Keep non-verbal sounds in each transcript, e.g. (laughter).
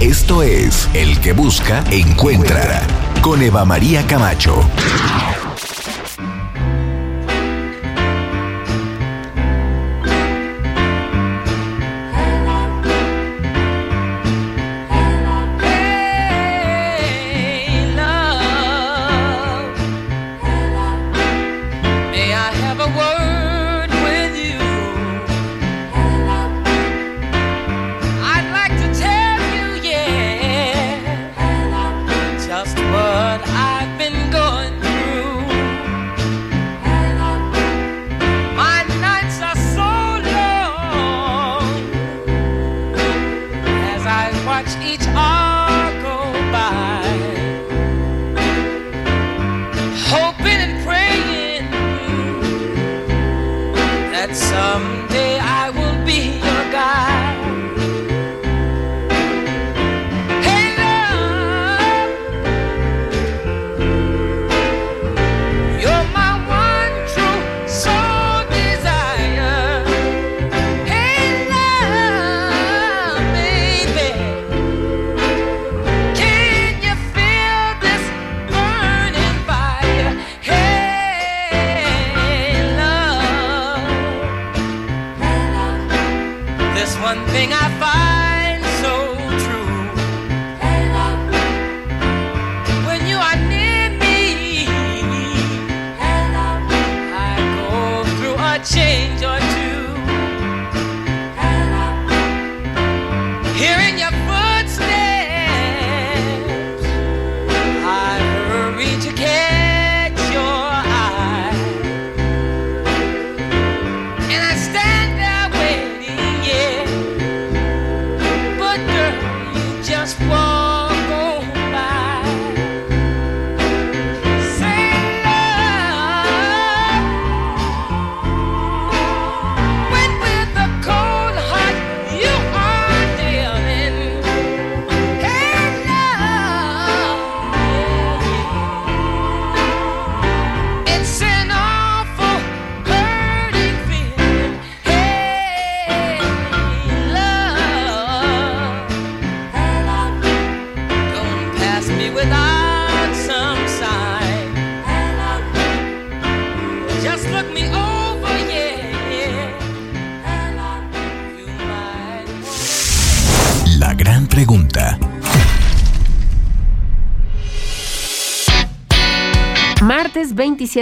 Esto es El que busca, encuentra. Con Eva María Camacho.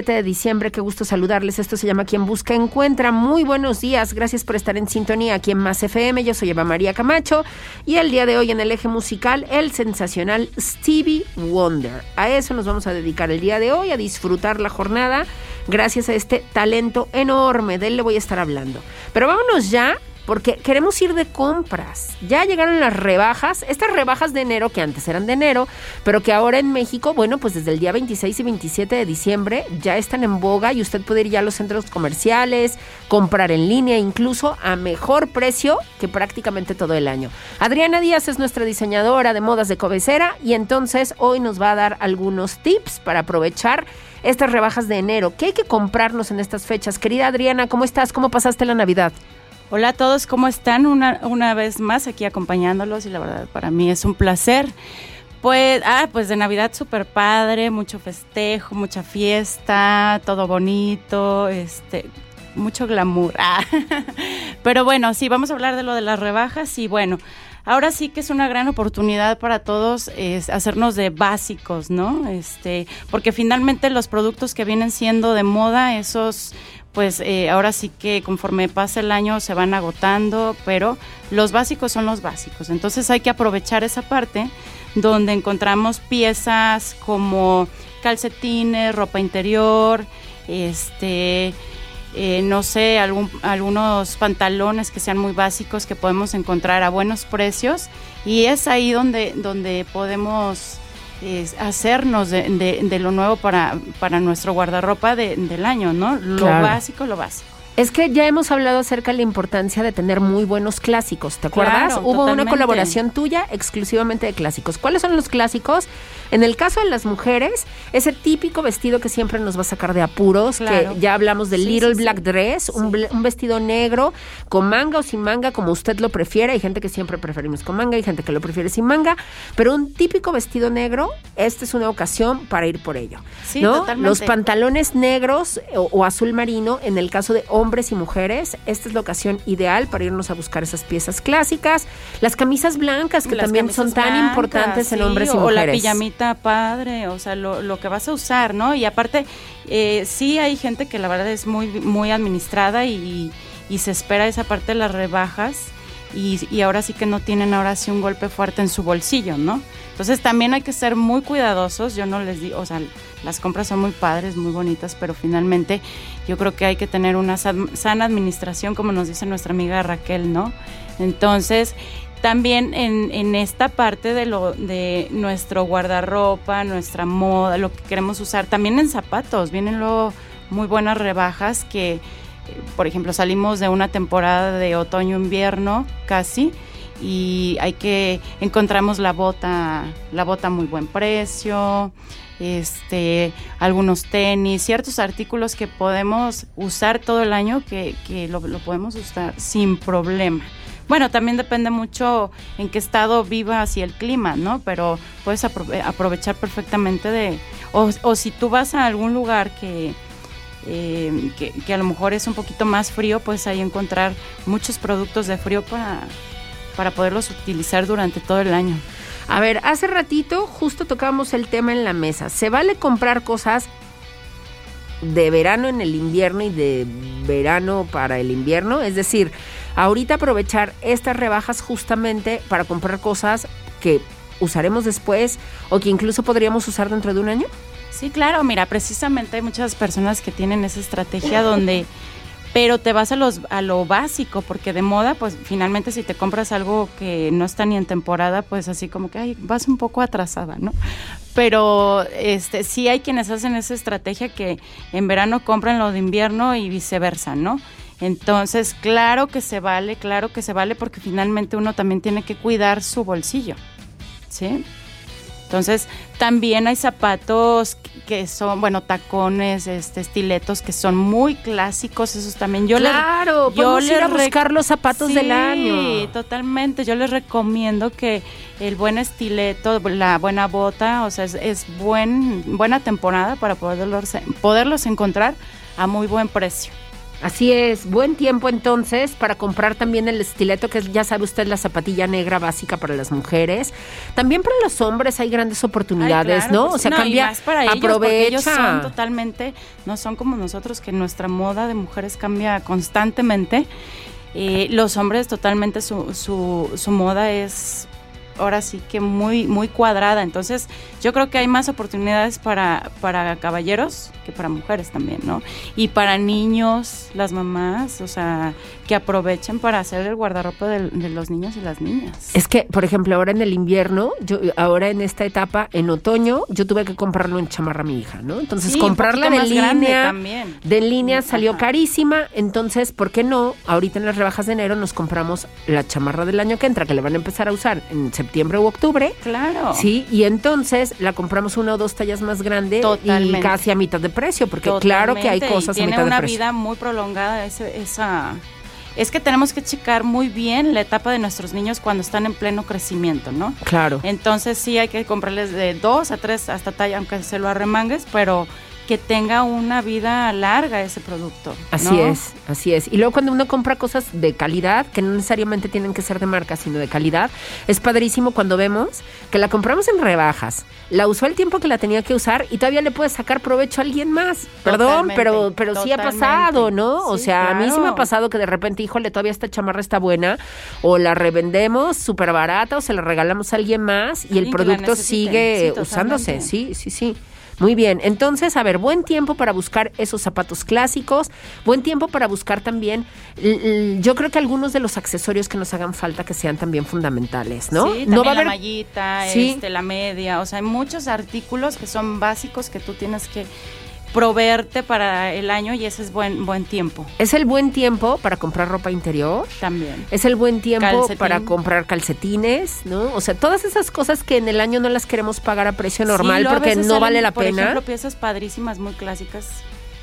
de diciembre. Qué gusto saludarles. Esto se llama Quien Busca Encuentra. Muy buenos días. Gracias por estar en sintonía aquí en Más FM. Yo soy Eva María Camacho y el día de hoy en el eje musical, el sensacional Stevie Wonder. A eso nos vamos a dedicar el día de hoy, a disfrutar la jornada gracias a este talento enorme. De él le voy a estar hablando. Pero vámonos ya porque queremos ir de compras. Ya llegaron las rebajas, estas rebajas de enero que antes eran de enero, pero que ahora en México, bueno, pues desde el día 26 y 27 de diciembre ya están en boga y usted puede ir ya a los centros comerciales, comprar en línea, incluso a mejor precio que prácticamente todo el año. Adriana Díaz es nuestra diseñadora de modas de cabecera y entonces hoy nos va a dar algunos tips para aprovechar estas rebajas de enero. ¿Qué hay que comprarnos en estas fechas? Querida Adriana, ¿cómo estás? ¿Cómo pasaste la Navidad? Hola a todos, ¿cómo están? Una, una vez más aquí acompañándolos y la verdad para mí es un placer. Pues, ah, pues de Navidad súper padre, mucho festejo, mucha fiesta, todo bonito, este, mucho glamour. (laughs) Ah. Pero bueno, sí, vamos a hablar de lo de las rebajas y bueno, ahora sí que es una gran oportunidad para todos es hacernos de básicos, ¿no? Este, porque finalmente los productos que vienen siendo de moda, esos pues eh, ahora sí que conforme pasa el año se van agotando, pero los básicos son los básicos. Entonces hay que aprovechar esa parte donde encontramos piezas como calcetines, ropa interior, este, eh, no sé, algún, algunos pantalones que sean muy básicos que podemos encontrar a buenos precios Y es ahí donde, donde podemos eh, hacernos de, de- de lo nuevo para, para nuestro guardarropa de- del año, ¿no? Lo Claro. básico, lo básico. Es que ya hemos hablado acerca de la importancia de tener muy buenos clásicos, ¿te acuerdas? Claro, Hubo una colaboración tuya exclusivamente de clásicos. ¿Cuáles son los clásicos? En el caso de las mujeres, ese típico vestido que siempre nos va a sacar de apuros, Claro. que ya hablamos del Sí, Little sí, sí. Black Dress, un, un vestido negro con manga o sin manga, como usted lo prefiere. Hay gente que siempre preferimos con manga, hay gente que lo prefiere sin manga, pero un típico vestido negro, esta es una ocasión para ir por ello. Sí, ¿no? totalmente. Los pantalones negros o, o azul marino, en el caso de hombres y mujeres, esta es la ocasión ideal para irnos a buscar esas piezas clásicas. Las camisas blancas, que Las también son tan blancas, importantes en hombres y o mujeres. la pijamita padre, o sea, lo, lo que vas a usar, ¿no? Y aparte, eh, sí hay gente que la verdad es muy, muy administrada y, y se espera esa parte de las rebajas y, y ahora sí que no tienen ahora sí un golpe fuerte en su bolsillo, ¿no? Entonces también hay que ser muy cuidadosos, yo no les digo, o sea, las compras son muy padres, muy bonitas, pero finalmente yo creo que hay que tener una san- sana administración, como nos dice nuestra amiga Raquel, ¿no? Entonces, también en, en esta parte de lo de nuestro guardarropa, nuestra moda, lo que queremos usar, también en zapatos, vienen luego muy buenas rebajas que, eh, por ejemplo, salimos de una temporada de otoño-invierno casi y hay que encontramos la bota, la bota a muy buen precio, este, algunos tenis, ciertos artículos que podemos usar todo el año que, que lo, podemos usar sin problema. Bueno, también depende mucho en qué estado vivas y el clima, ¿no? Pero puedes aprove- aprovechar perfectamente de... O, o si tú vas a algún lugar que, eh, que, que a lo mejor es un poquito más frío, pues ahí encontrar muchos productos de frío para, para poderlos utilizar durante todo el año. A ver, hace ratito justo tocábamos el tema en la mesa. ¿Se vale comprar cosas de verano en el invierno y de verano para el invierno? Es decir, ahorita aprovechar estas rebajas justamente para comprar cosas que usaremos después o que incluso podríamos usar dentro de un año. Sí, claro, mira, precisamente hay muchas personas que tienen esa estrategia donde, pero te vas a, los, a lo básico, porque de moda, pues finalmente si te compras algo que no está ni en temporada, pues así como que ay, vas un poco atrasada, ¿no? Pero este, sí hay quienes hacen esa estrategia que en verano compran lo de invierno y viceversa, ¿no? Entonces, claro que se vale, claro que se vale, porque finalmente uno también tiene que cuidar su bolsillo, ¿sí? Entonces, también hay zapatos que son, bueno, tacones, este, estiletos que son muy clásicos, esos también. Yo claro, yo podemos ir a buscar los zapatos del Sí, año. totalmente. Yo les recomiendo que el buen estileto, la buena bota, o sea, es, es buen, buena temporada para poderlos, poderlos encontrar a muy buen precio. Así es, buen tiempo entonces para comprar también el estileto, que es, ya sabe usted, la zapatilla negra básica para las mujeres. También para los hombres hay grandes oportunidades, Ay, claro, ¿no? pues o sea, y cambia, más para ellos, aprovecha. ellos son totalmente, no son como nosotros, que nuestra moda de mujeres cambia constantemente. Eh, los hombres totalmente su, su, su moda es ahora sí que muy, muy cuadrada. Entonces, yo creo que hay más oportunidades para, para caballeros que para mujeres también, ¿no? Y para niños, las mamás, o sea, que aprovechen para hacer el guardarropa de, de los niños y las niñas. Es que, por ejemplo, ahora en el invierno, yo ahora en esta etapa, en otoño, yo tuve que comprarlo en chamarra a mi hija, ¿no? Entonces, Sí, un comprarla de línea, también. de línea salió Ajá. carísima, entonces, ¿por qué no? Ahorita en las rebajas de enero nos compramos la chamarra del año que entra, que le van a empezar a usar en septiembre u octubre. Claro. Sí, y entonces la compramos una o dos tallas más grande y casi a mitad de precio, porque claro que hay y cosas a tiene mitad de una precio. vida muy prolongada ese- esa es que tenemos que checar muy bien la etapa de nuestros niños cuando están en pleno crecimiento, ¿no? Claro. Entonces sí hay que comprarles de dos a tres hasta talla, aunque se lo arremangues, pero que tenga una vida larga ese producto. Así es, así es. Y luego cuando uno compra cosas de calidad, que no necesariamente tienen que ser de marca, sino de calidad, es padrísimo cuando vemos que la compramos en rebajas, la usó el tiempo que la tenía que usar y todavía le puede sacar provecho a alguien más. Perdón, Totalmente, pero, pero sí ha pasado, ¿no? o sea, a mí sí me ha pasado que de repente, híjole, todavía esta chamarra está buena, o la revendemos súper barata, o se la regalamos a alguien más y el producto necesite. sigue Sí, usándose. Sí, sí, sí. Muy bien, entonces, a ver, buen tiempo para buscar esos zapatos clásicos, buen tiempo para buscar también, yo creo que algunos de los accesorios que nos hagan falta que sean también fundamentales, ¿no? Sí, no también la mallita, Sí. este, la media, o sea, hay muchos artículos que son básicos que tú tienes que proveerte para el año y ese es buen buen tiempo Es el buen tiempo para comprar ropa interior. también. Es el buen tiempo Calcetín. para comprar calcetines, ¿no? O sea, todas esas cosas que en el año no las queremos pagar a precio normal Sí, porque no salen, vale la por pena. ejemplo, piezas padrísimas, muy clásicas.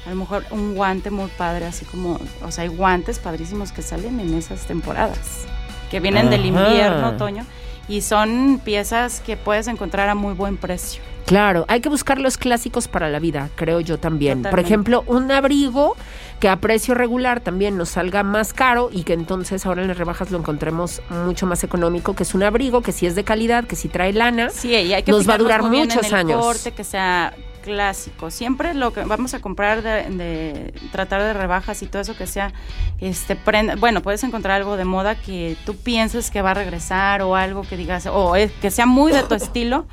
A lo mejor un guante muy padre, así como, o sea, hay guantes padrísimos que salen en esas temporadas, que vienen del invierno, otoño, y son piezas que puedes encontrar a muy buen precio. Claro, hay que buscar los clásicos para la vida, creo yo también. Por ejemplo, un abrigo que a precio regular también nos salga más caro y que entonces ahora en las rebajas lo encontremos mucho más económico, que es un abrigo que sí es de calidad, que sí trae lana. Sí, y hay que Nos va a durar muchos años. corte, que sea clásico. Siempre lo que vamos a comprar de, de tratar de rebajas y todo eso que sea este prenda, bueno, puedes encontrar algo de moda que tú pienses que va a regresar o algo que digas o es- que sea muy de tu estilo,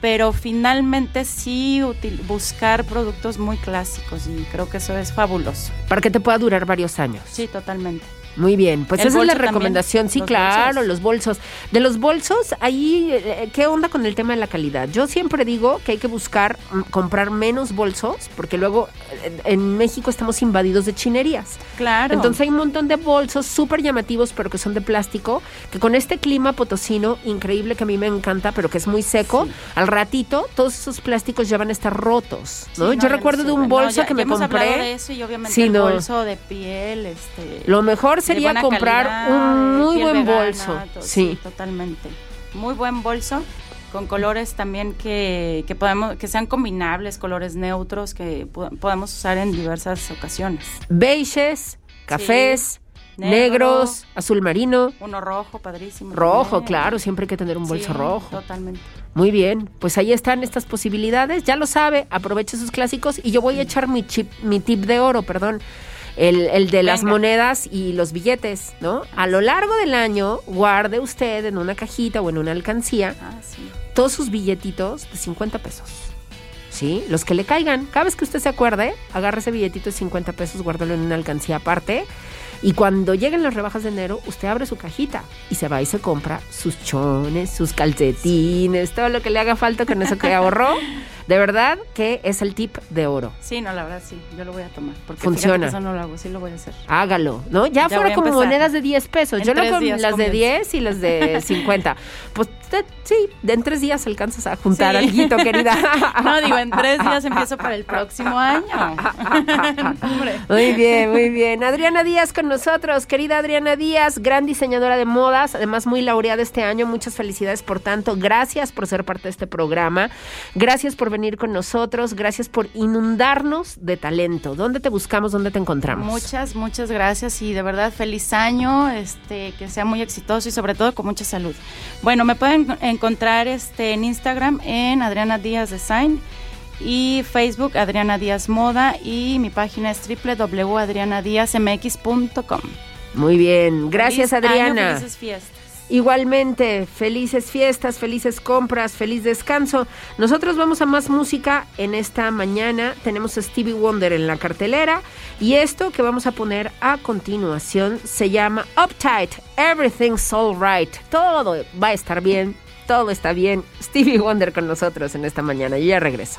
pero finalmente sí util- buscar productos muy clásicos y creo que eso es fabuloso. Para que te pueda durar varios años. Sí, totalmente. Muy bien, pues esa es la también, recomendación. Sí, los claro, bolsos. los bolsos. De los bolsos, ahí, eh, ¿qué onda con el tema de la calidad? Yo siempre digo que hay que buscar mm, comprar menos bolsos, porque luego eh, en México estamos invadidos de chinerías. Claro. Entonces hay un montón de bolsos súper llamativos, pero que son de plástico, que con este clima potosino, increíble que a mí me encanta, pero que es muy seco, Sí. al ratito todos esos plásticos ya van a estar rotos. Sí, ¿no? Yo no recuerdo de un No, bolso ya- que ya me hemos compré. de eso y obviamente Sí, el no. bolso de piel, este Lo mejor sería comprar calidad, un muy buen vegana, bolso. to- Sí. totalmente. Muy buen bolso con colores también que, que podemos que sean combinables, colores neutros que po- podemos usar en diversas ocasiones. beiges, cafés, Negro. negros, azul marino, Uno rojo, padrísimo. rojo, también. claro, siempre hay que tener un bolso Sí, rojo. Totalmente. Muy bien, pues ahí están estas posibilidades, ya lo sabe, aproveche sus clásicos y yo voy a echar mi chip, mi tip de oro, perdón. El, el de las Venga. monedas y los billetes, ¿no? A lo largo del año, guarde usted en una cajita o en una alcancía Ah, sí. todos sus billetitos de 50 pesos. ¿Sí? Los que le caigan. Cada vez que usted se acuerde, agarre ese billetito de 50 pesos, guárdalo en una alcancía aparte. Y cuando lleguen las rebajas de enero, usted abre su cajita y se va y se compra sus chones, sus calcetines, todo lo que le haga falta con eso que ahorró. De verdad que es el tip de oro. Sí, no, la verdad sí, yo lo voy a tomar. Porque Funciona. que eso no lo hago, sí lo voy a hacer. Hágalo, ¿no? Ya, Ya a como monedas de 10 pesos. En Yo lo con días las de comienzo. 10 y las de (laughs) 50. Pues usted, sí, en tres días alcanzas a juntar Sí. alguito, querida. (laughs) No, digo, en tres días empiezo para el próximo año. (laughs) Muy bien, muy bien. Adriana Díaz con nosotros, querida Adriana Díaz, gran diseñadora de modas, además muy laureada este año. Muchas felicidades por tanto. Gracias por ser parte de este programa. Gracias por venir con nosotros. Gracias por inundarnos de talento. ¿Dónde te buscamos? ¿Dónde te encontramos? Muchas, muchas gracias y de verdad feliz año, este, que sea muy exitoso y sobre todo con mucha salud. Bueno, me pueden encontrar este, en Instagram en Adriana Díaz Design y Facebook Adriana Díaz Moda y mi página es www.adrianadiazmx.com. Muy bien. Gracias, Feliz año, Adriana. felices fiestas. Igualmente, felices fiestas, felices compras, feliz descanso. Nosotros vamos a más música en esta mañana. Tenemos a Stevie Wonder en la cartelera y esto que vamos a poner a continuación se llama Uptight, Everything's Alright. Todo va a estar bien, todo está bien. Stevie Wonder con nosotros en esta mañana. Yo ya regreso.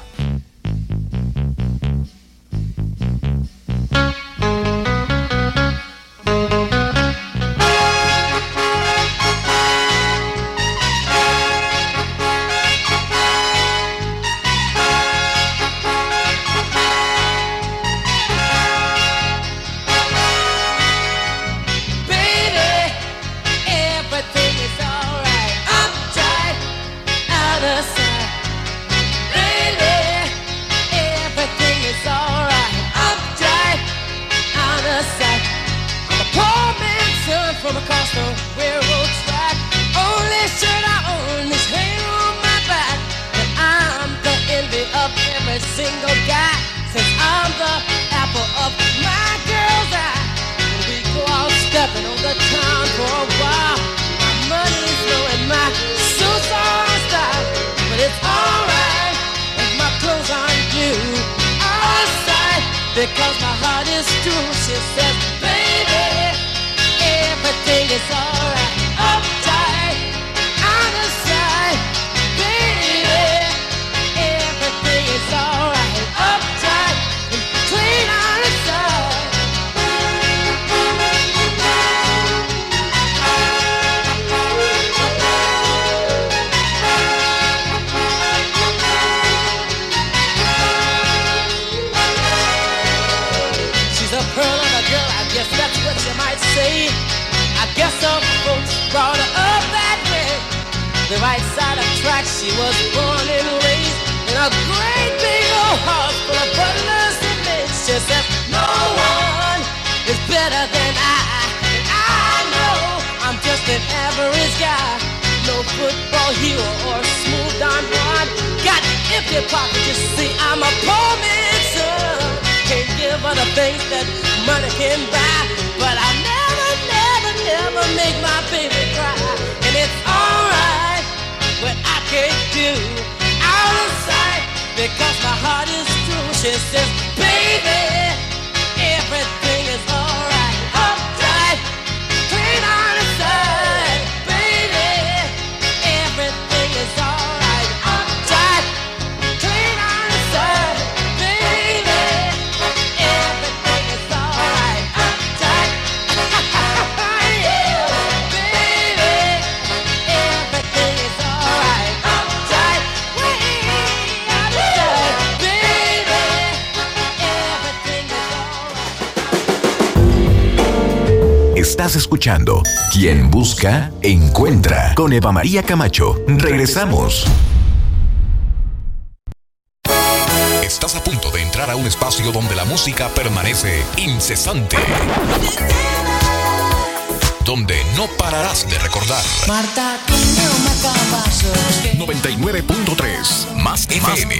this is Estás escuchando Quien Busca, Encuentra con Eva María Camacho. Regresamos. Estás a punto de entrar a un espacio donde la música permanece incesante. Donde no pararás de recordar. Marta tiene una caballo. 99.3 Más FM.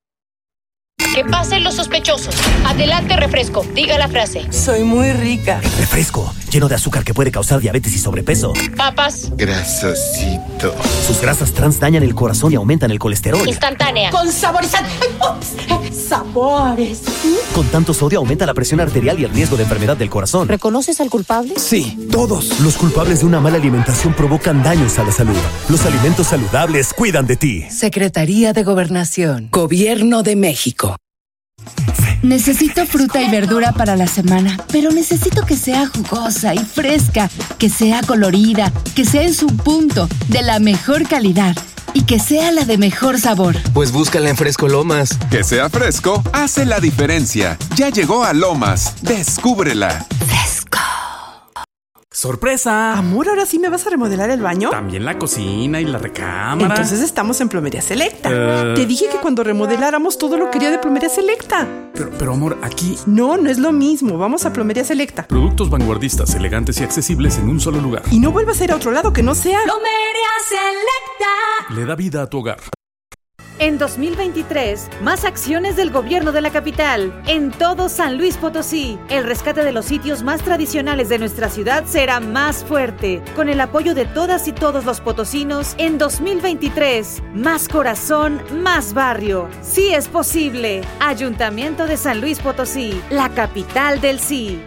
Que pasen los sospechosos. Adelante, refresco. Diga la frase. Soy muy rica. Refresco, lleno de azúcar que puede causar diabetes y sobrepeso. Papas. Grasosito. Sus grasas trans dañan el corazón y aumentan el colesterol. Instantánea. Con saborizante. Sabores. Con tanto sodio aumenta la presión arterial y el riesgo de enfermedad del corazón. ¿Reconoces al culpable? Sí, todos. Los culpables de una mala alimentación provocan daños a la salud. Los alimentos saludables cuidan de ti. Secretaría de Gobernación. Gobierno de México. Necesito fruta y verdura para la semana, pero necesito que sea jugosa y fresca, que sea colorida, que sea en su punto, de la mejor calidad y que sea la de mejor sabor. Pues búscala en Fresco Lomas. Que sea fresco hace la diferencia. Ya llegó a Lomas. Descúbrela. ¡Sorpresa! Amor, ¿ahora sí me vas a remodelar el baño? También la cocina y la recámara. Entonces estamos en Plomería Selecta. Eh. Te dije que cuando remodeláramos todo lo quería de Plomería Selecta. Pero, pero amor, aquí... No, no es lo mismo. Vamos a Plomería Selecta. Productos vanguardistas, elegantes y accesibles en un solo lugar. Y no vuelvas a ir a otro lado que no sea... Plomería Selecta. Le da vida a tu hogar. En 2023, más acciones del gobierno de la capital. En todo San Luis Potosí, el rescate de los sitios más tradicionales de nuestra ciudad será más fuerte. Con el apoyo de todas y todos los potosinos, en 2023, más corazón, más barrio. Sí es posible. Ayuntamiento de San Luis Potosí, la capital del sí.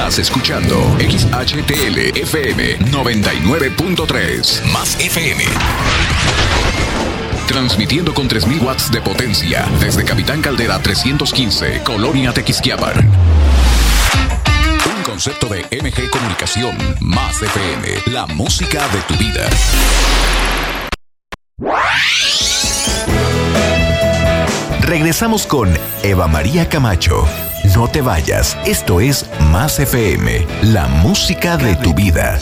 Estás escuchando XHTL FM 99.3 más FM. transmitiendo con 3000 watts de potencia desde Capitán Caldera 315, Colonia Tequisquiapan. Un concepto de MG Comunicación, más FM, la música de tu vida. Regresamos con Eva María Camacho. No te vayas, esto es Más FM, la música de tu vida.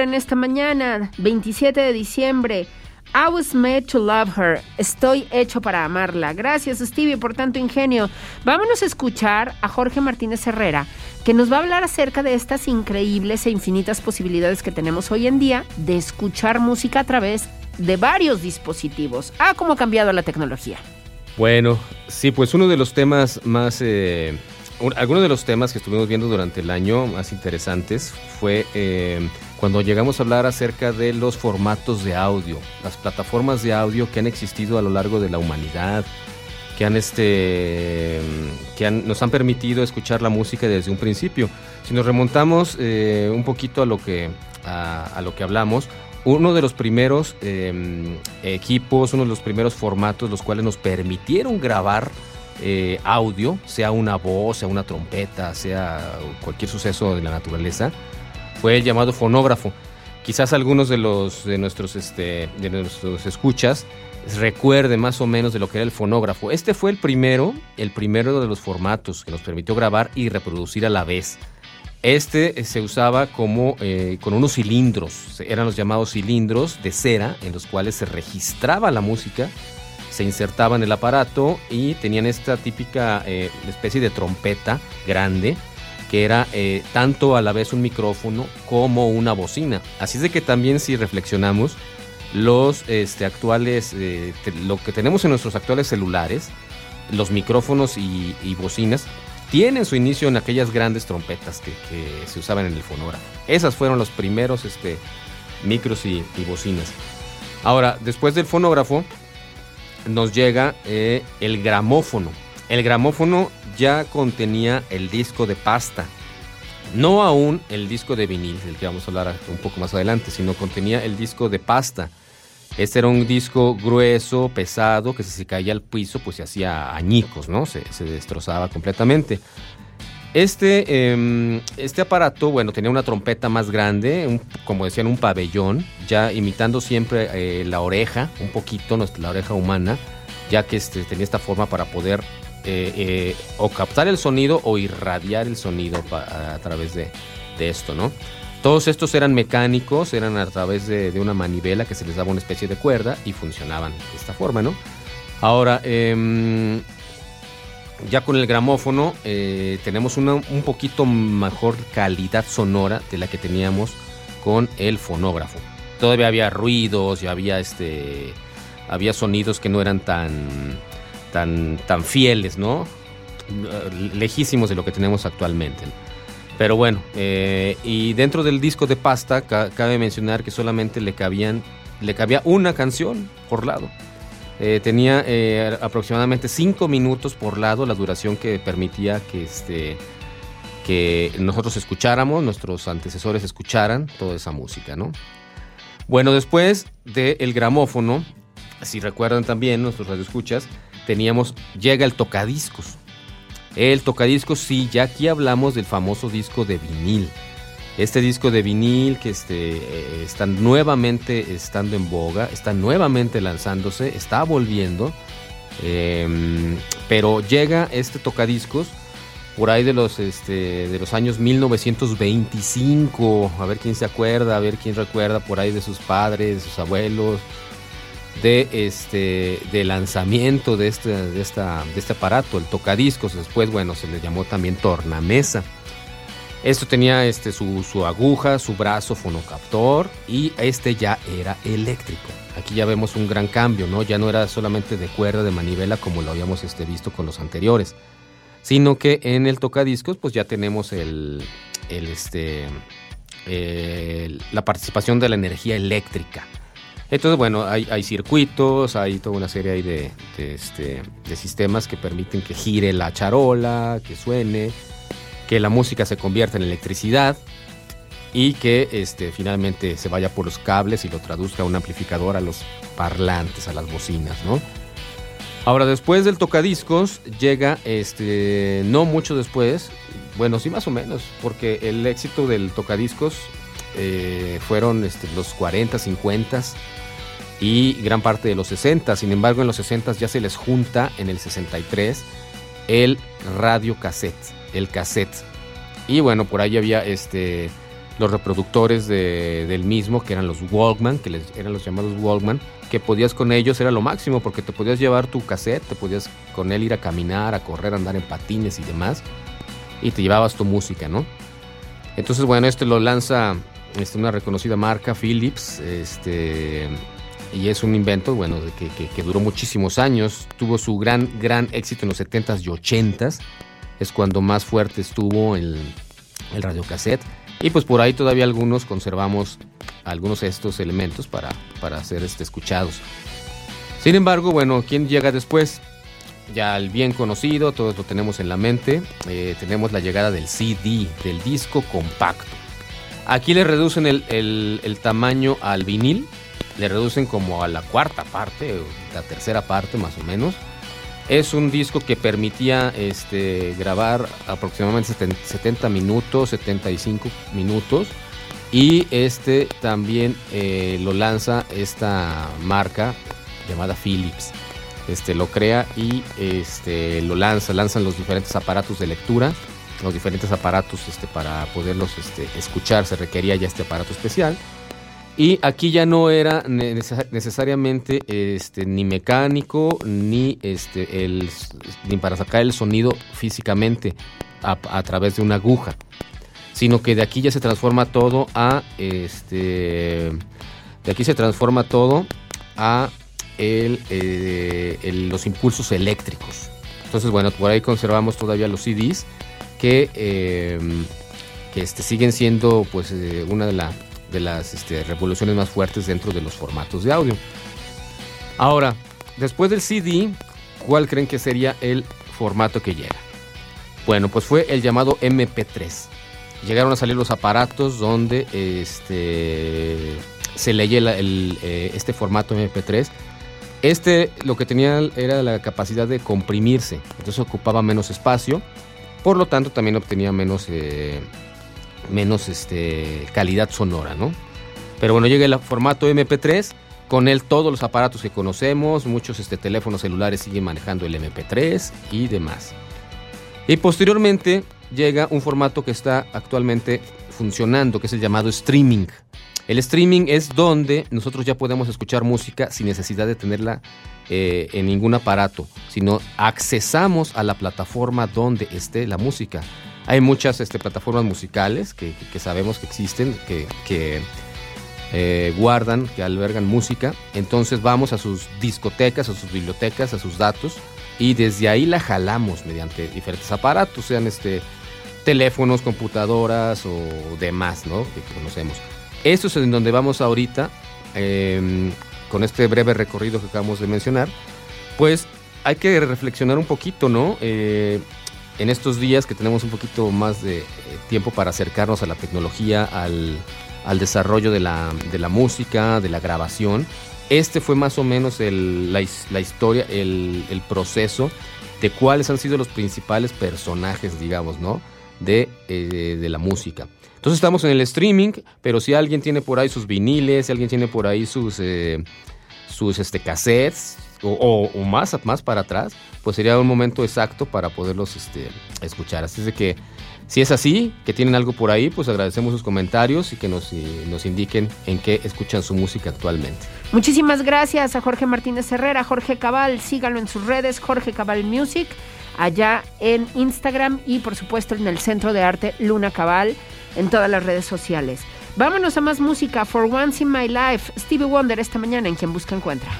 En esta mañana, 27 de diciembre. I was made to love her. Estoy hecho para amarla. Gracias, Stevie, por tanto ingenio. Vámonos a escuchar a Jorge Martínez Herrera, que nos va a hablar acerca de estas increíbles e infinitas posibilidades que tenemos hoy en día de escuchar música a través de varios dispositivos. Ah, cómo ha cambiado la tecnología. Bueno, sí, pues uno de los temas más... Eh, un- algunos de los temas que estuvimos viendo durante el año más interesantes fue eh, cuando llegamos a hablar acerca de los formatos de audio, las plataformas de audio que han existido a lo largo de la humanidad, que han este que han- nos han permitido escuchar la música desde un principio. Si nos remontamos eh, un poquito a lo que a, lo que hablamos, uno de los primeros eh, equipos, uno de los primeros formatos los cuales nos permitieron grabar eh, audio, sea una voz, sea una trompeta, sea cualquier suceso de la naturaleza, fue el llamado fonógrafo. Quizás algunos de los de nuestros este, de nuestros escuchas recuerden más o menos de lo que era el fonógrafo. Este fue el primero, el primero de los formatos que nos permitió grabar y reproducir a la vez. Este eh, se usaba como eh, con unos cilindros, eran los llamados cilindros de cera en los cuales se registraba la música, se insertaba en el aparato y tenían esta típica eh, especie de trompeta grande que era eh, tanto a la vez un micrófono como una bocina. Así es de que también si reflexionamos, los este, actuales, eh, lo que tenemos en nuestros actuales celulares, los micrófonos y, bocinas, tienen su inicio en aquellas grandes trompetas que, se usaban en el fonógrafo. Esas fueron los primeros este, micros y, y bocinas. Ahora, después del fonógrafo, nos llega eh, el gramófono. El gramófono ya contenía el disco de pasta. No aún el disco de vinil, del que vamos a hablar un poco más adelante, sino contenía el disco de pasta. Este era un disco grueso, pesado, que si se caía al piso, pues se hacía añicos, ¿no? Se, destrozaba completamente. Este, em, este aparato, bueno, tenía una trompeta más grande, como decían, un pabellón, ya imitando siempre eh, la oreja, un poquito, la oreja humana, ya que este, tenía esta forma para poder eh, eh, o captar el sonido o irradiar el sonido a, través de, esto, ¿no? Todos estos eran mecánicos, eran a través de, de una manivela que se les daba una especie de cuerda y funcionaban de esta forma, ¿no? Ahora, em, ya con el gramófono eh, tenemos una un poquito mejor calidad sonora de la que teníamos con el fonógrafo. Todavía había ruidos y había este había sonidos que no eran tan tan fieles, ¿no? Lejísimos de lo que tenemos actualmente. Pero bueno, eh, y dentro del disco de pasta ca- cabe mencionar que solamente le cabían le cabía una canción por lado. Eh, tenía eh, aproximadamente 5 minutos por lado la duración que permitía que, este, que nosotros escucháramos, nuestros antecesores escucharan toda esa música, ¿no? Bueno, después del gramófono, si recuerdan también nuestros radioescuchas, teníamos, llega el tocadiscos. El tocadiscos, sí, ya aquí hablamos del famoso disco de vinil. Este disco de vinil que este, eh, está nuevamente estando en boga, está nuevamente lanzándose, está volviendo. eh, pero llega este tocadiscos por ahí de los, este, de los años 1925. A ver quién se acuerda, a ver quién recuerda por ahí de sus padres, de sus abuelos, de este de lanzamiento de este, de, esta, de este aparato, el tocadiscos. Después, bueno, se le llamó también tornamesa. Esto tenía este, su, su aguja, su brazo fonocaptor y este ya era eléctrico. Aquí ya vemos un gran cambio, ¿no? Ya no era solamente de cuerda, de manivela como lo habíamos este, visto con los anteriores, sino que en el tocadiscos pues ya tenemos el, el, este, el- la participación de la energía eléctrica. Entonces, bueno, hay, hay circuitos, hay toda una serie de, de, este, sistemas que permiten que gire la charola, que suene, que la música se convierta en electricidad y que este, finalmente se vaya por los cables y lo traduzca a un amplificador a los parlantes, a las bocinas, ¿no? Ahora, después del tocadiscos, llega, este, no mucho después, bueno, sí más o menos, porque el éxito del tocadiscos eh, fueron este, los 40, 50 y gran parte de los 60. Sin embargo, en los 60 ya se les junta en el 63 el radio cassette, el cassette. Y bueno, por ahí había este, los reproductores de- del mismo, que eran los Walkman, que les, eran los llamados Walkman, que podías con ellos, era lo máximo, porque te podías llevar tu cassette, te podías con él ir a caminar, a correr, andar en patines y demás, y te llevabas tu música, ¿no? Entonces, bueno, este lo lanza este, una reconocida marca, Philips, este, y es un invento, bueno, que- que duró muchísimos años, tuvo su gran, gran éxito en los 70s y 80s, es cuando más fuerte estuvo el, el radiocassette, y pues por ahí todavía algunos conservamos algunos de estos elementos para, para ser este, escuchados. Sin embargo, bueno, ¿quién llega después? Ya el bien conocido, todos lo tenemos en la mente, eh, tenemos la llegada del CD, del disco compacto. Aquí le reducen el, el- tamaño al vinil, le reducen como a la cuarta parte, la tercera parte más o menos. Es un disco que permitía este, grabar aproximadamente seten- 70 minutos, 75 minutos. Y este también eh, lo lanza esta marca llamada Philips. Este lo crea y este lo lanza, lanzan los diferentes aparatos de lectura, los diferentes aparatos este, para poderlos este, escuchar. Se requería ya este aparato especial. Y aquí ya no era neces- necesariamente este, ni mecánico ni, el, ni para sacar el sonido físicamente a, través de una aguja, sino que de aquí ya se transforma todo a de aquí se transforma todo a eh, los impulsos eléctricos. Entonces, bueno, por ahí conservamos todavía los CDs que, eh, que este, siguen siendo pues eh, una de, la- de las este, revoluciones más fuertes dentro de los formatos de audio. Ahora, después del CD, ¿cuál creen que sería el formato que llega? Bueno, pues fue el llamado MP3. Llegaron a salir los aparatos donde este, se leía el- eh, este formato MP3. Este lo que tenía era la capacidad de comprimirse, entonces ocupaba menos espacio, por lo tanto también obtenía menos, eh, menos este, calidad sonora, ¿no? Pero bueno, llega el formato MP3, con él todos los aparatos que conocemos, muchos este, teléfonos celulares siguen manejando el MP3 y demás. Y posteriormente llega un formato que está actualmente funcionando, que es el llamado streaming. El streaming es donde nosotros ya podemos escuchar música sin necesidad de tenerla eh, en ningún aparato, sino accesamos a la plataforma donde esté la música. Hay muchas este, plataformas musicales que, que- sabemos que existen, que, que, eh, guardan, que albergan música. Entonces vamos a sus discotecas, a sus bibliotecas, a sus datos y desde ahí la jalamos mediante diferentes aparatos, sean este teléfonos, computadoras o demás, ¿no? Que conocemos. Esto es en donde vamos ahorita, eh, con este breve recorrido que acabamos de mencionar. Pues hay que reflexionar un poquito, ¿no? Eh, en estos días que tenemos un poquito más de eh, tiempo para acercarnos a la tecnología, al, desarrollo de la, música, de la grabación. Este fue más o menos la, his- la historia, el, proceso de cuáles han sido los principales personajes, digamos, ¿no? De, eh, de la música. Entonces estamos en el streaming, pero si alguien tiene por ahí sus viniles, si alguien tiene por ahí sus, eh, sus este, cassettes o, más, más para atrás, pues sería un momento exacto para poderlos este, escuchar. Así es de que si es así, que tienen algo por ahí, pues agradecemos sus comentarios y que nos, nos indiquen en qué escuchan su música actualmente. Muchísimas gracias a Jorge Martínez Herrera, Jorge Cabal, síganlo en sus redes, Jorge Cabal Music, allá en Instagram y por supuesto en el Centro de Arte Luna Cabal en todas las redes sociales. Vámonos a más música, For Once in My Life, Stevie Wonder esta mañana en Quien Busca Encuentra.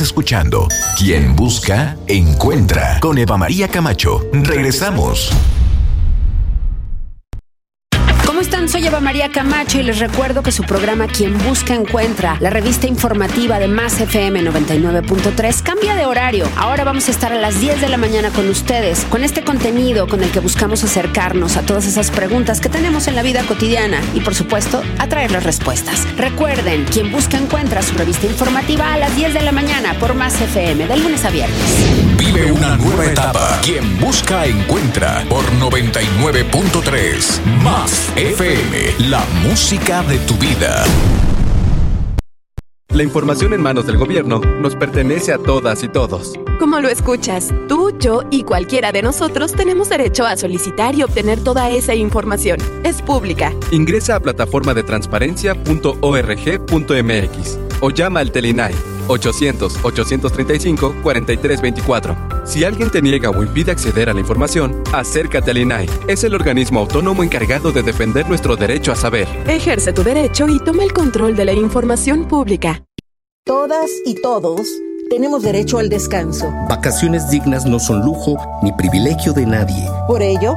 Escuchando Quien Busca, Encuentra con Eva María Camacho. Regresamos. Soy María Camacho y les recuerdo que su programa Quien Busca Encuentra, la revista informativa de Más FM 99.3, cambia de horario. Ahora vamos a estar a las 10 de la mañana con ustedes, con este contenido con el que buscamos acercarnos a todas esas preguntas que tenemos en la vida cotidiana y, por supuesto, atraer las respuestas. Recuerden, Quien Busca Encuentra su revista informativa a las 10 de la mañana por Más FM, de lunes a viernes. Vive una nueva etapa. Quien busca encuentra por 99.3. Más FM, la música de tu vida. La información en manos del gobierno nos pertenece a todas y todos. Como lo escuchas, tú, yo y cualquiera de nosotros tenemos derecho a solicitar y obtener toda esa información. Es pública. Ingresa a plataforma de transparencia.org.mx o llama al Telinai 800-835-4324. Si alguien te niega o impide acceder a la información, acércate al INAI. Es el organismo autónomo encargado de defender nuestro derecho a saber. Ejerce tu derecho y toma el control de la información pública. Todas y todos tenemos derecho al descanso. Vacaciones dignas no son lujo ni privilegio de nadie. Por ello,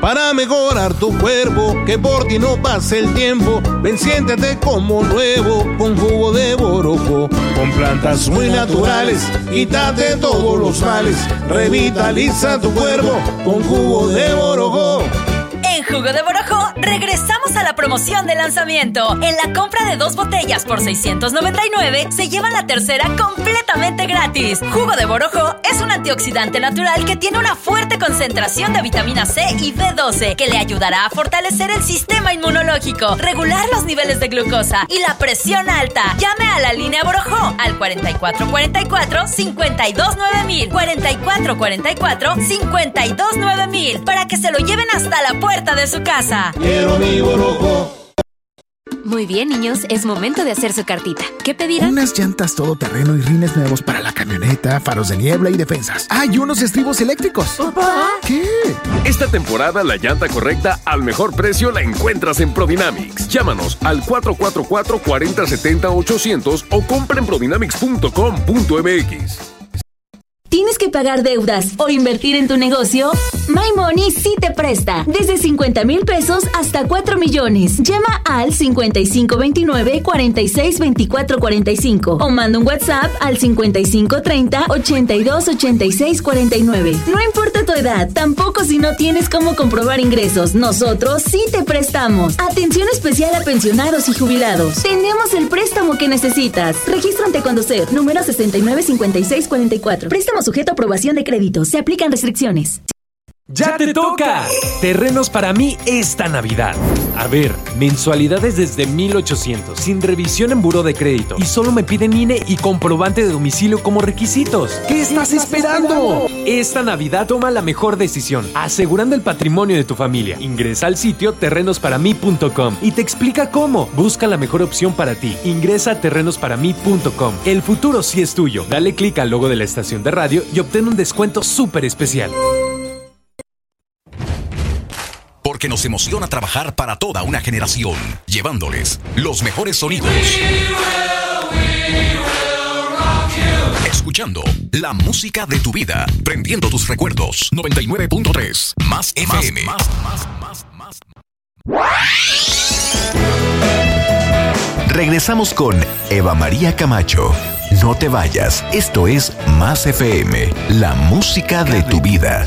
Para mejorar tu cuerpo, que por ti no pase el tiempo, ven siéntete como nuevo con jugo de borojo. Con plantas muy naturales, quítate todos los males, revitaliza tu cuerpo con jugo de borojo. En Jugo de Borojo regresamos a la promoción de lanzamiento. En la compra de dos botellas por 699 se lleva la tercera completamente gratis. Jugo de Borojo es un antioxidante natural que tiene una fuerte concentración de vitamina C y B12 que le ayudará a fortalecer el sistema inmunológico, regular los niveles de glucosa y la presión alta. Llame a la línea Borojo al 4444 529000 4444 529000 para que se lo lleven hasta la puerta de su casa. Quiero mi borojo. Muy bien, niños, es momento de hacer su cartita. ¿Qué pedirán? Unas llantas todoterreno y rines nuevos para la camioneta, faros de niebla y defensas. ¡Ah, y unos estribos eléctricos! ¿Papá? ¿Qué? Esta temporada la llanta correcta al mejor precio la encuentras en Prodynamics. Llámanos al 444-4070-800 o compra en prodynamics.com.mx. ¿Tienes que pagar deudas o invertir en tu negocio? My Money sí te presta. Desde 50 mil pesos hasta 4 millones. Llama al 5529 46 24 45 o manda un WhatsApp al 5530 82 86 49. No importa tu edad, tampoco si no tienes cómo comprobar ingresos. Nosotros sí te prestamos. Atención especial a pensionados y jubilados. Tenemos el préstamo que necesitas. Registro ante Conducir, número 69 56 44. Préstamo sujeto a aprobación de crédito. Se aplican restricciones. ¡Ya te toca! Terrenos para mí esta Navidad. A ver, mensualidades desde 1800, sin revisión en buro de crédito. Y solo me piden INE y comprobante de domicilio como requisitos. ¿Qué estás esperando? Esta Navidad toma la mejor decisión, asegurando el patrimonio de tu familia. Ingresa al sitio terrenosparamí.com y te explica cómo. Busca la mejor opción para ti. Ingresa a terrenosparamí.com. El futuro sí es tuyo. Dale clic al logo de la estación de radio y obtén un descuento súper especial. Porque nos emociona trabajar para toda una generación, llevándoles los mejores sonidos. Escuchando la música de tu vida, prendiendo tus recuerdos. 99.3 más FM. Regresamos con Eva María Camacho. No te vayas, esto es Más FM, la música de tu vida.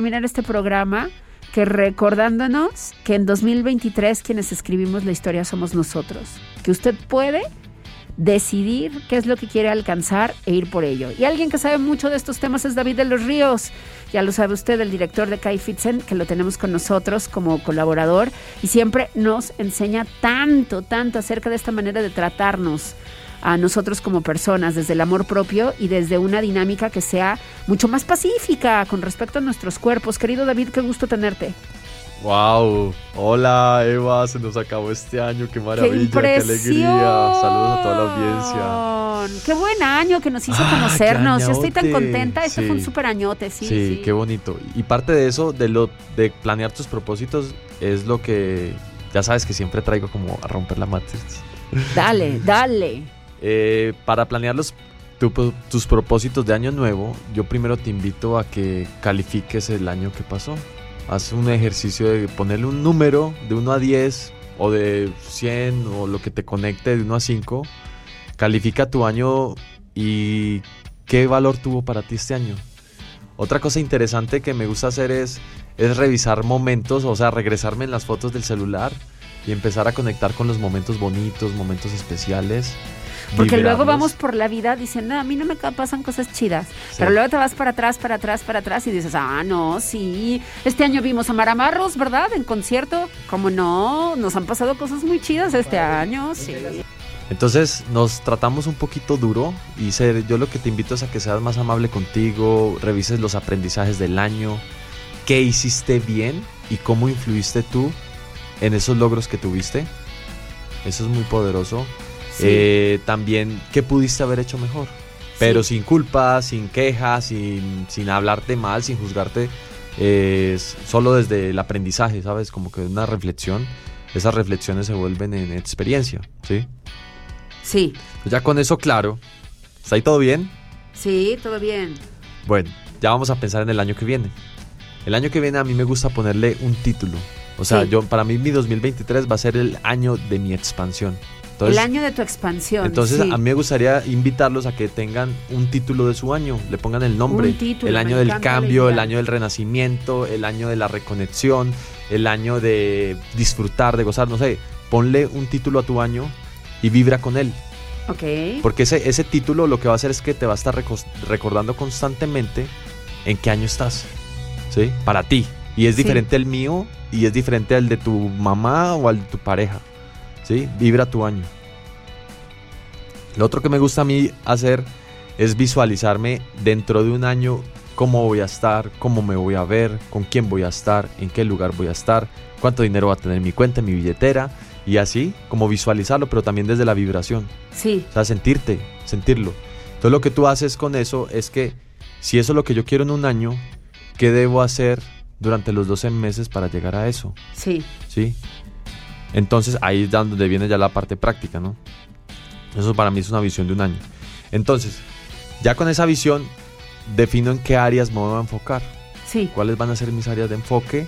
Terminar este programa que recordándonos que en 2023 quienes escribimos la historia somos nosotros, que usted puede decidir qué es lo que quiere alcanzar e ir por ello. Y alguien que sabe mucho de estos temas es David de los Ríos. Ya lo sabe usted, el director de Kai Fitzen, que lo tenemos con nosotros como colaborador y siempre nos enseña tanto, tanto acerca de esta manera de tratarnos a nosotros como personas, desde el amor propio y desde una dinámica que sea mucho más pacífica con respecto a nuestros cuerpos. Querido David, qué gusto tenerte. Wow, hola Eva, se nos acabó este año, qué maravilla, qué, alegría. Saludos a toda la audiencia. Qué buen año que nos hizo Ah, conocernos. qué Yo estoy tan contenta. Este Sí. fue un super añote, sí. Sí, sí. qué bonito. Y parte de eso, de lo de planear tus propósitos, es lo que ya sabes que siempre traigo como a romper la matriz. Dale, dale. Eh, para planear los, tu- tus propósitos de año nuevo, yo primero te invito a que califiques el año que pasó. Haz un ejercicio de ponerle un número de 1 a 10 o de 100 o lo que te conecte de 1 a 5. Califica tu año y qué valor tuvo para ti este año. Otra cosa interesante que me gusta hacer es, es revisar momentos, o sea, regresarme en las fotos del celular y empezar a conectar con los momentos bonitos, momentos especiales. Porque luego vamos por la vida diciendo, a mí no me pasan cosas chidas. Pero luego te vas para atrás, para atrás, para atrás y dices, ah, no, sí. Este año vimos a Maramarros, ¿verdad? En concierto. ¿Cómo no? Nos han pasado cosas muy chidas este año, sí. Entonces nos tratamos un poquito duro y ser, yo lo que te invito es a que seas más amable contigo, revises los aprendizajes del año, qué hiciste bien y cómo influiste tú en esos logros que tuviste. Eso es muy poderoso. Sí. Eh, también qué pudiste haber hecho mejor, pero sin culpa, sin quejas, sin, sin hablarte mal, sin juzgarte, eh, solo desde el aprendizaje, ¿sabes? Como que una reflexión. Esas reflexiones se vuelven en experiencia, ¿sí? Sí, Pues ya con eso claro, ¿está ahí todo bien? sí, todo bien. Bueno, ya vamos a pensar en el año que viene. El año que viene a mí me gusta ponerle un título. O sea, Sí. yo para mí mi 2023 va a ser el año de mi expansión. Entonces, el año de tu expansión. entonces sí. a mí me gustaría invitarlos a que tengan un título de su año, le pongan el nombre, Un título, el año del cambio, el año del renacimiento, el año de la reconexión, el año de disfrutar, de gozar, no sé, ponle un título a tu año y vibra con él. Ok. Porque ese, ese título lo que va a hacer es que te va a estar recordando constantemente en qué año estás. ¿Sí? Para ti. Y es Sí. diferente el mío y es diferente al de tu mamá o al de tu pareja. ¿Sí? Vibra tu año. Lo otro que me gusta a mí hacer es visualizarme dentro de un año cómo voy a estar, cómo me voy a ver, con quién voy a estar, en qué lugar voy a estar, cuánto dinero va a tener en mi cuenta, en mi billetera y así como visualizarlo, pero también desde la vibración. Sí. O sea, sentirte, sentirlo. Entonces lo que tú haces con eso es que si eso es lo que yo quiero en un año, ¿qué debo hacer durante los 12 meses para llegar a eso? Sí. ¿Sí? Entonces ahí es donde viene ya la parte práctica, ¿no? Eso para mí es una visión de un año. Entonces, ya con esa visión, defino en qué áreas me voy a enfocar. Sí. ¿Cuáles van a ser mis áreas de enfoque?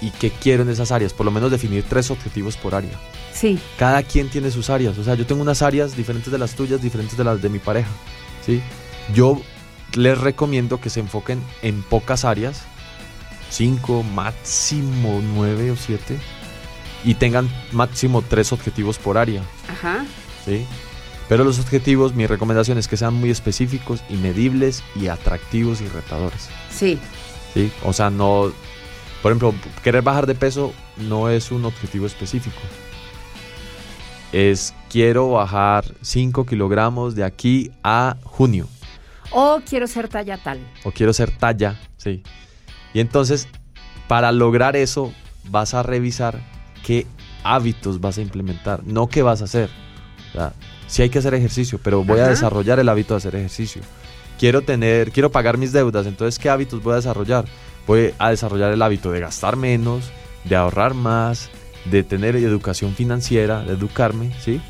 Y qué quiero en esas áreas. Por lo menos definir tres objetivos por área. Sí. Cada quien tiene sus áreas. O sea, yo tengo unas áreas diferentes de las tuyas, diferentes de las de mi pareja. ¿sí? Yo les recomiendo que se enfoquen en pocas áreas, cinco, máximo nueve o siete, y tengan máximo tres objetivos por área. Ajá. ¿sí? Pero los objetivos, mi recomendación es que sean muy específicos y medibles y atractivos y retadores. Sí. ¿sí? O sea, no, por ejemplo, querer bajar de peso no es un objetivo específico. Es quiero bajar 5 kilogramos de aquí a junio. O quiero ser talla tal. O quiero ser talla, sí. Y entonces, para lograr eso, vas a revisar qué hábitos vas a implementar, no qué vas a hacer. O sea, sí hay que hacer ejercicio, pero voy a Ajá. desarrollar el hábito de hacer ejercicio. Quiero tener, quiero pagar mis deudas, entonces ¿qué hábitos voy a desarrollar? Voy a desarrollar el hábito de gastar menos, de ahorrar más, de tener educación financiera, de educarme, ¿sí?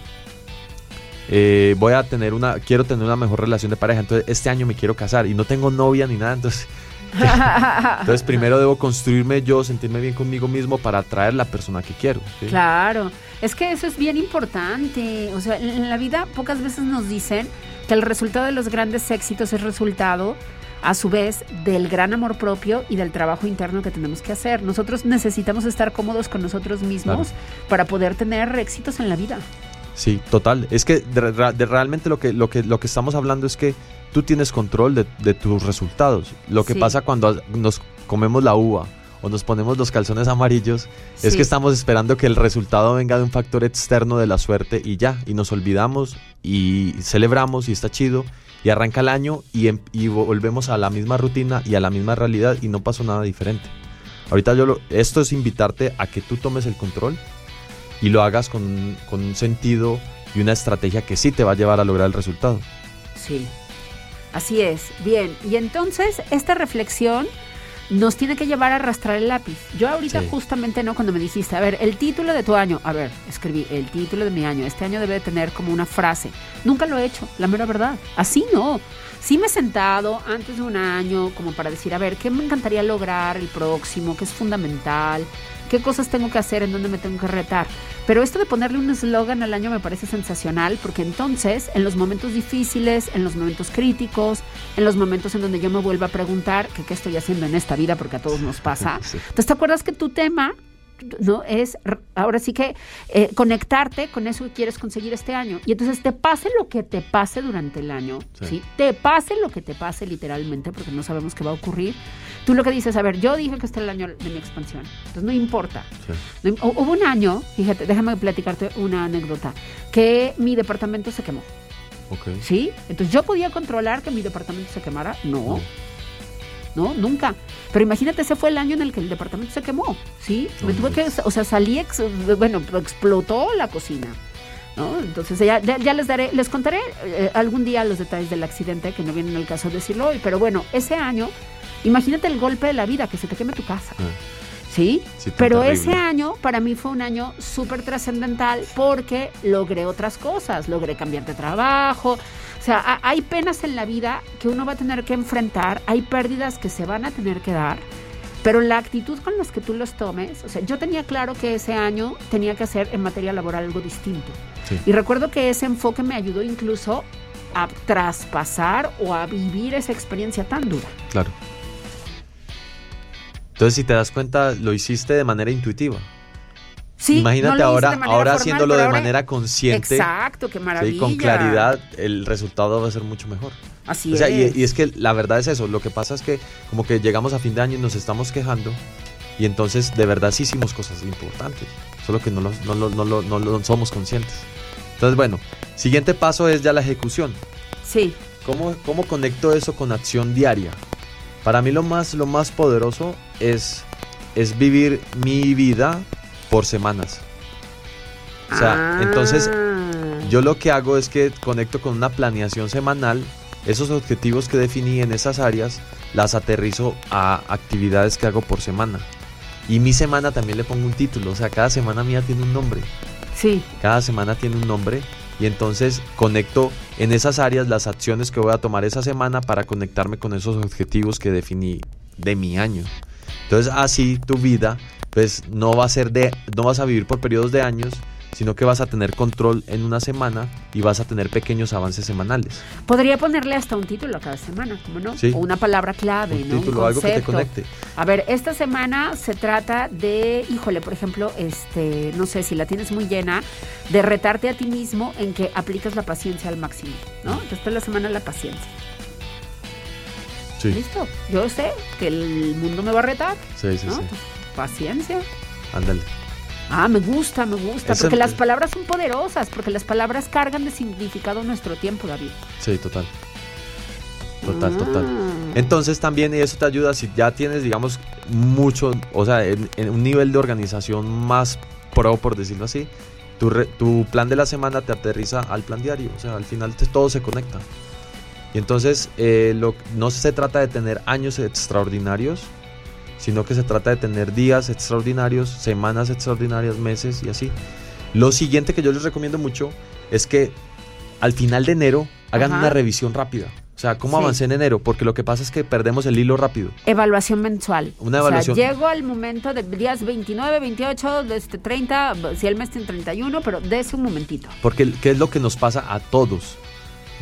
Eh, voy a tener una, quiero tener una mejor relación de pareja, entonces este año me quiero casar y no tengo novia ni nada, entonces entonces (laughs) primero debo construirme yo, sentirme bien conmigo mismo para atraer la persona que quiero. ¿sí? Claro, es que eso es bien importante. O sea, en la vida pocas veces nos dicen que el resultado de los grandes éxitos es resultado a su vez del gran amor propio y del trabajo interno que tenemos que hacer. Nosotros necesitamos estar cómodos con nosotros mismos para poder tener éxitos en la vida. Sí, total. Es que de- de- de realmente lo que, lo, que, lo que estamos hablando es que tú tienes control de, de tus resultados. Lo que Sí. pasa cuando nos comemos la uva o nos ponemos los calzones amarillos es que estamos esperando que el resultado venga de un factor externo de la suerte y ya, y nos olvidamos y celebramos y está chido y arranca el año y, em- y volvemos a la misma rutina y a la misma realidad y no pasó nada diferente. Ahorita yo lo, esto es invitarte a que tú tomes el control y lo hagas con, con un sentido y una estrategia que sí te va a llevar a lograr el resultado. Sí. Así es. Bien. Y entonces, esta reflexión nos tiene que llevar a arrastrar el lápiz. Yo ahorita Sí. justamente, ¿no? Cuando me dijiste, a ver, el título de tu año, a ver, escribí, el título de mi año, este año debe de tener como una frase. Nunca lo he hecho, la mera verdad. Así no. Sí me he sentado antes de un año como para decir, a ver, ¿qué me encantaría lograr el próximo? ¿Qué es fundamental? ¿Qué cosas tengo que hacer? ¿En dónde me tengo que retar? Pero esto de ponerle un eslogan al año me parece sensacional porque entonces en los momentos difíciles, en los momentos críticos, en los momentos en donde yo me vuelva a preguntar que qué estoy haciendo en esta vida porque a todos nos pasa. (laughs) Sí. Entonces, ¿te acuerdas que tu tema no es ahora sí que eh, conectarte con eso que quieres conseguir este año y entonces te pase lo que te pase durante el año Sí. sí, te pase lo que te pase literalmente porque no sabemos qué va a ocurrir tú lo que dices a ver yo dije que este es el año de mi expansión entonces no importa no hubo un año fíjate déjame platicarte una anécdota que mi departamento se quemó. ¿Sí? Entonces yo podía controlar que mi departamento se quemara. No. No, nunca. Pero imagínate, ese fue el año en el que el departamento se quemó. ¿Sí? Me tuve que, o sea, salí, ex- bueno, explotó la cocina. ¿no? Entonces ya, ya, ya les daré, les contaré eh, algún día los detalles del accidente, que no viene en el caso de decirlo hoy. Pero bueno, ese año, imagínate el golpe de la vida, que se te queme tu casa. ¿Sí? Sí, Pero terrible. ese año para mí fue un año súper trascendental porque logré otras cosas, logré cambiar de trabajo. O sea, ha- hay penas en la vida que uno va a tener que enfrentar, hay pérdidas que se van a tener que dar, pero la actitud con las que tú los tomes, o sea, yo tenía claro que ese año tenía que hacer en materia laboral algo distinto. Sí. Y recuerdo que ese enfoque me ayudó incluso a traspasar o a vivir esa experiencia tan dura. Claro. Entonces, si te das cuenta, lo hiciste de manera intuitiva. Sí, Imagínate no ahora, ahora formal, haciéndolo de ahora- manera consciente. Exacto, qué sí, maravilla. con claridad, el resultado va a ser mucho mejor. Así O sea, y- es. Y, es que la verdad es eso. Lo que pasa es que como que llegamos a fin de año y nos estamos quejando y entonces de verdad sí hicimos cosas importantes. Solo que no lo, no lo- no lo- no lo somos conscientes. Entonces, bueno, siguiente paso es ya la ejecución. Sí. ¿Cómo, cómo conecto eso con acción diaria? Para mí lo más, lo más poderoso es, es vivir mi vida por semanas. O sea, entonces yo lo que hago es que conecto con una planeación semanal, esos objetivos que definí en esas áreas, las aterrizo a actividades que hago por semana. Y mi semana también le pongo un título, o sea, cada semana mía tiene un nombre. Sí. Cada semana tiene un nombre y entonces conecto en esas áreas las acciones que voy a tomar esa semana para conectarme con esos objetivos que definí de mi año. Entonces así tu vida pues no va a ser de no vas a vivir por periodos de años, sino que vas a tener control en una semana y vas a tener pequeños avances semanales. Podría ponerle hasta un título a cada semana, ¿cómo no? Sí. O una palabra clave, Un ¿no? título, un algo que te conecte. A ver, esta semana se trata de, híjole, por ejemplo, este, no sé, si la tienes muy llena, de retarte a ti mismo en que apliques la paciencia al máximo, ¿no? Entonces, es la semana de la paciencia. Sí. ¿Listo? Yo sé que el mundo me va a retar, Sí, sí, ¿no? sí. Paciencia. Ándale. Ah, me gusta, me gusta, porque las palabras son poderosas, porque las palabras cargan de significado nuestro tiempo, David. Sí, total. Total, Ah. total. Entonces también y eso te ayuda si ya tienes, digamos, mucho, o sea, en, en un nivel de organización más pro, por decirlo así, tu, re- tu plan de la semana te aterriza al plan diario, o sea, al final te- todo se conecta. Y entonces eh, lo- no se trata de tener años extraordinarios, sino que se trata de tener días extraordinarios, semanas extraordinarias, meses y así. Lo siguiente que yo les recomiendo mucho es que al final de enero hagan Ajá. una revisión rápida. O sea, ¿cómo Sí. avancé en enero? Porque lo que pasa es que perdemos el hilo rápido. Evaluación mensual. Una evaluación. O sea, llego al momento de días 29, 28, de este 30, si el mes tiene 31, pero de ese un momentito. Porque ¿qué es lo que nos pasa a todos?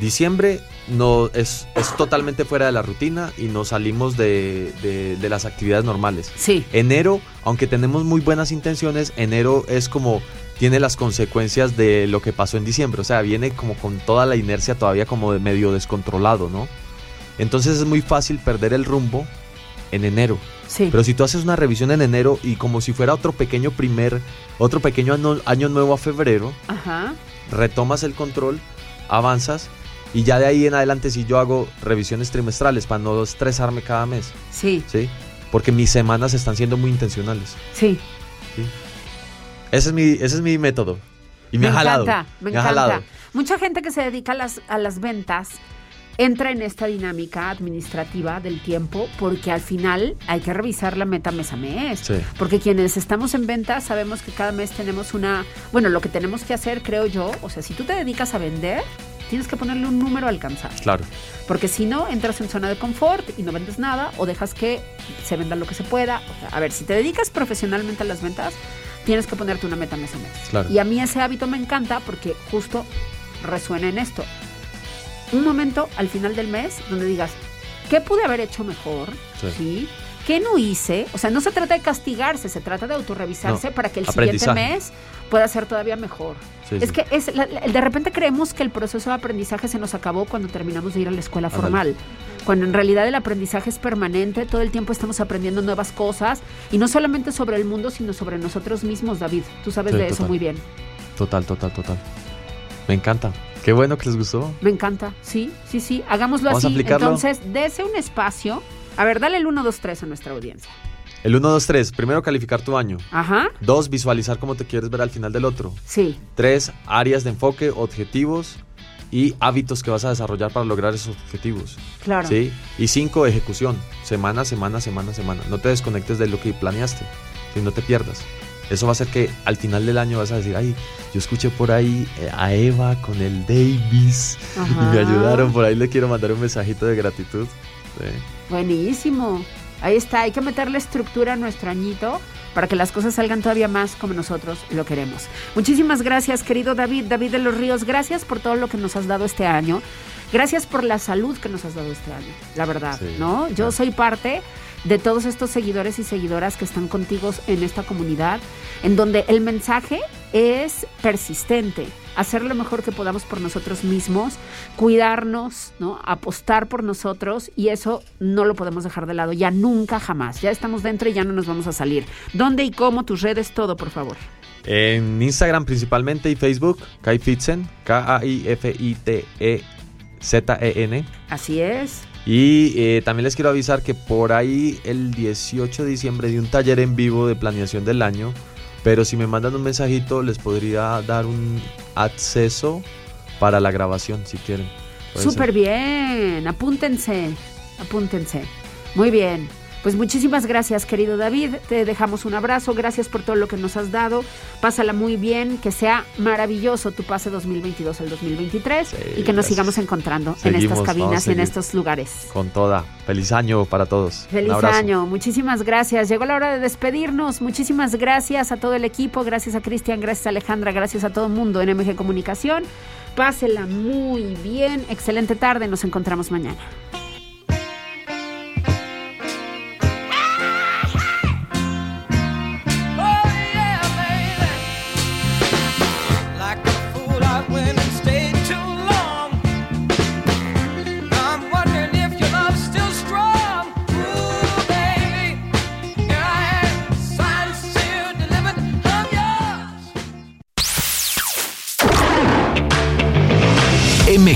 Diciembre no, es, es totalmente fuera de la rutina y nos salimos de, de- de las actividades normales. Sí. Enero, aunque tenemos muy buenas intenciones, enero es como tiene las consecuencias de lo que pasó en diciembre. O sea, viene como con toda la inercia todavía como de medio descontrolado, ¿no? Entonces es muy fácil perder el rumbo en enero. Sí. Pero si tú haces una revisión en enero y como si fuera otro pequeño primer, otro pequeño año, año nuevo a febrero, Ajá. retomas el control, avanzas y ya de ahí en adelante si yo hago revisiones trimestrales para no estresarme cada mes, Sí, ¿sí? Porque mis semanas están siendo muy intencionales. sí. Ese es mi, ese es mi método. Y me, ha jalado. encanta, me, ha encanta. jalado. Mucha gente que se dedica a las, a las ventas entra en esta dinámica administrativa del tiempo porque al final hay que revisar la meta mes a mes. Sí. Porque quienes estamos en ventas sabemos que cada mes tenemos una... Bueno, lo que tenemos que hacer, creo yo, o sea, si tú te dedicas a vender, tienes que ponerle un número a alcanzar. Claro. Porque si no, entras en zona de confort y no vendes nada o dejas que se venda lo que se pueda. O sea, a ver, si te dedicas profesionalmente a las ventas, tienes que ponerte una meta mes a mes. Claro. Y a mí ese hábito me encanta porque justo resuena en esto. Un momento al final del mes donde digas, ¿qué pude haber hecho mejor? Sí. ¿Sí? ¿Qué no hice? O sea, no se trata de castigarse, se trata de autorrevisarse No, para que el siguiente mes pueda ser todavía mejor. Sí, es sí. que es la- de repente creemos que el proceso de aprendizaje se nos acabó cuando terminamos de ir a la escuela formal. Cuando en realidad el aprendizaje es permanente, todo el tiempo estamos aprendiendo nuevas cosas y no solamente sobre el mundo, sino sobre nosotros mismos, David. Tú sabes Sí, de eso muy bien. Total, total, total. Me encanta. Qué bueno que les gustó. Me encanta. Sí, sí, sí. Hagámoslo Vamos así. Entonces, dese un espacio. A ver, dale el 1, 2, 3 a nuestra audiencia. El 1, 2, 3. Primero calificar tu año. Ajá. Dos, visualizar cómo te quieres ver al final del otro. Sí. Tres, áreas de enfoque, objetivos y hábitos que vas a desarrollar para lograr esos objetivos. Claro. ¿Sí? Y cinco, ejecución. Semana, semana, semana, semana. No te desconectes de lo que planeaste. Si no te pierdas. Eso va a hacer que al final del año vas a decir, ay, yo escuché por ahí eh, a Eva con el Davis Ajá. y me ayudaron. Por ahí le quiero mandar un mensajito de gratitud. Sí. Buenísimo. Ahí está. Hay que meterle estructura a nuestro añito para que las cosas salgan todavía más como nosotros lo queremos. Muchísimas gracias, querido David, David de los Ríos. Gracias por todo lo que nos has dado este año. Gracias por la salud que nos has dado este año, la verdad, Sí, ¿no? Yo soy parte de todos estos seguidores y seguidoras que están contigo en esta comunidad, en donde el mensaje es persistente, hacer lo mejor que podamos por nosotros mismos, cuidarnos, ¿no? apostar por nosotros y eso no lo podemos dejar de lado, ya nunca jamás, ya estamos dentro y ya no nos vamos a salir. ¿Dónde y cómo? Tus redes, todo, por favor. En Instagram principalmente y Facebook, Kai Fitzen, K-A-I-F-I-T-E-Z-E-N. Así es. Y eh, también les quiero avisar que por ahí el 18 de diciembre di un taller en vivo de planeación del año. Pero si me mandan un mensajito les podría dar un acceso para la grabación si quieren. Súper bien, apúntense, apúntense. Muy bien. Pues muchísimas gracias, querido David. Te dejamos un abrazo. Gracias por todo lo que nos has dado. Pásala muy bien. Que sea maravilloso tu pase 2022 al 2023 y que nos gracias. sigamos encontrando en estas cabinas y en estos lugares. Con toda. Feliz año para todos. Feliz año, muchísimas gracias. Llegó la hora de despedirnos. Muchísimas gracias a todo el equipo, gracias a Cristian, gracias a Alejandra, gracias a todo el mundo en MG Comunicación. Pásela muy bien, excelente tarde, nos encontramos mañana.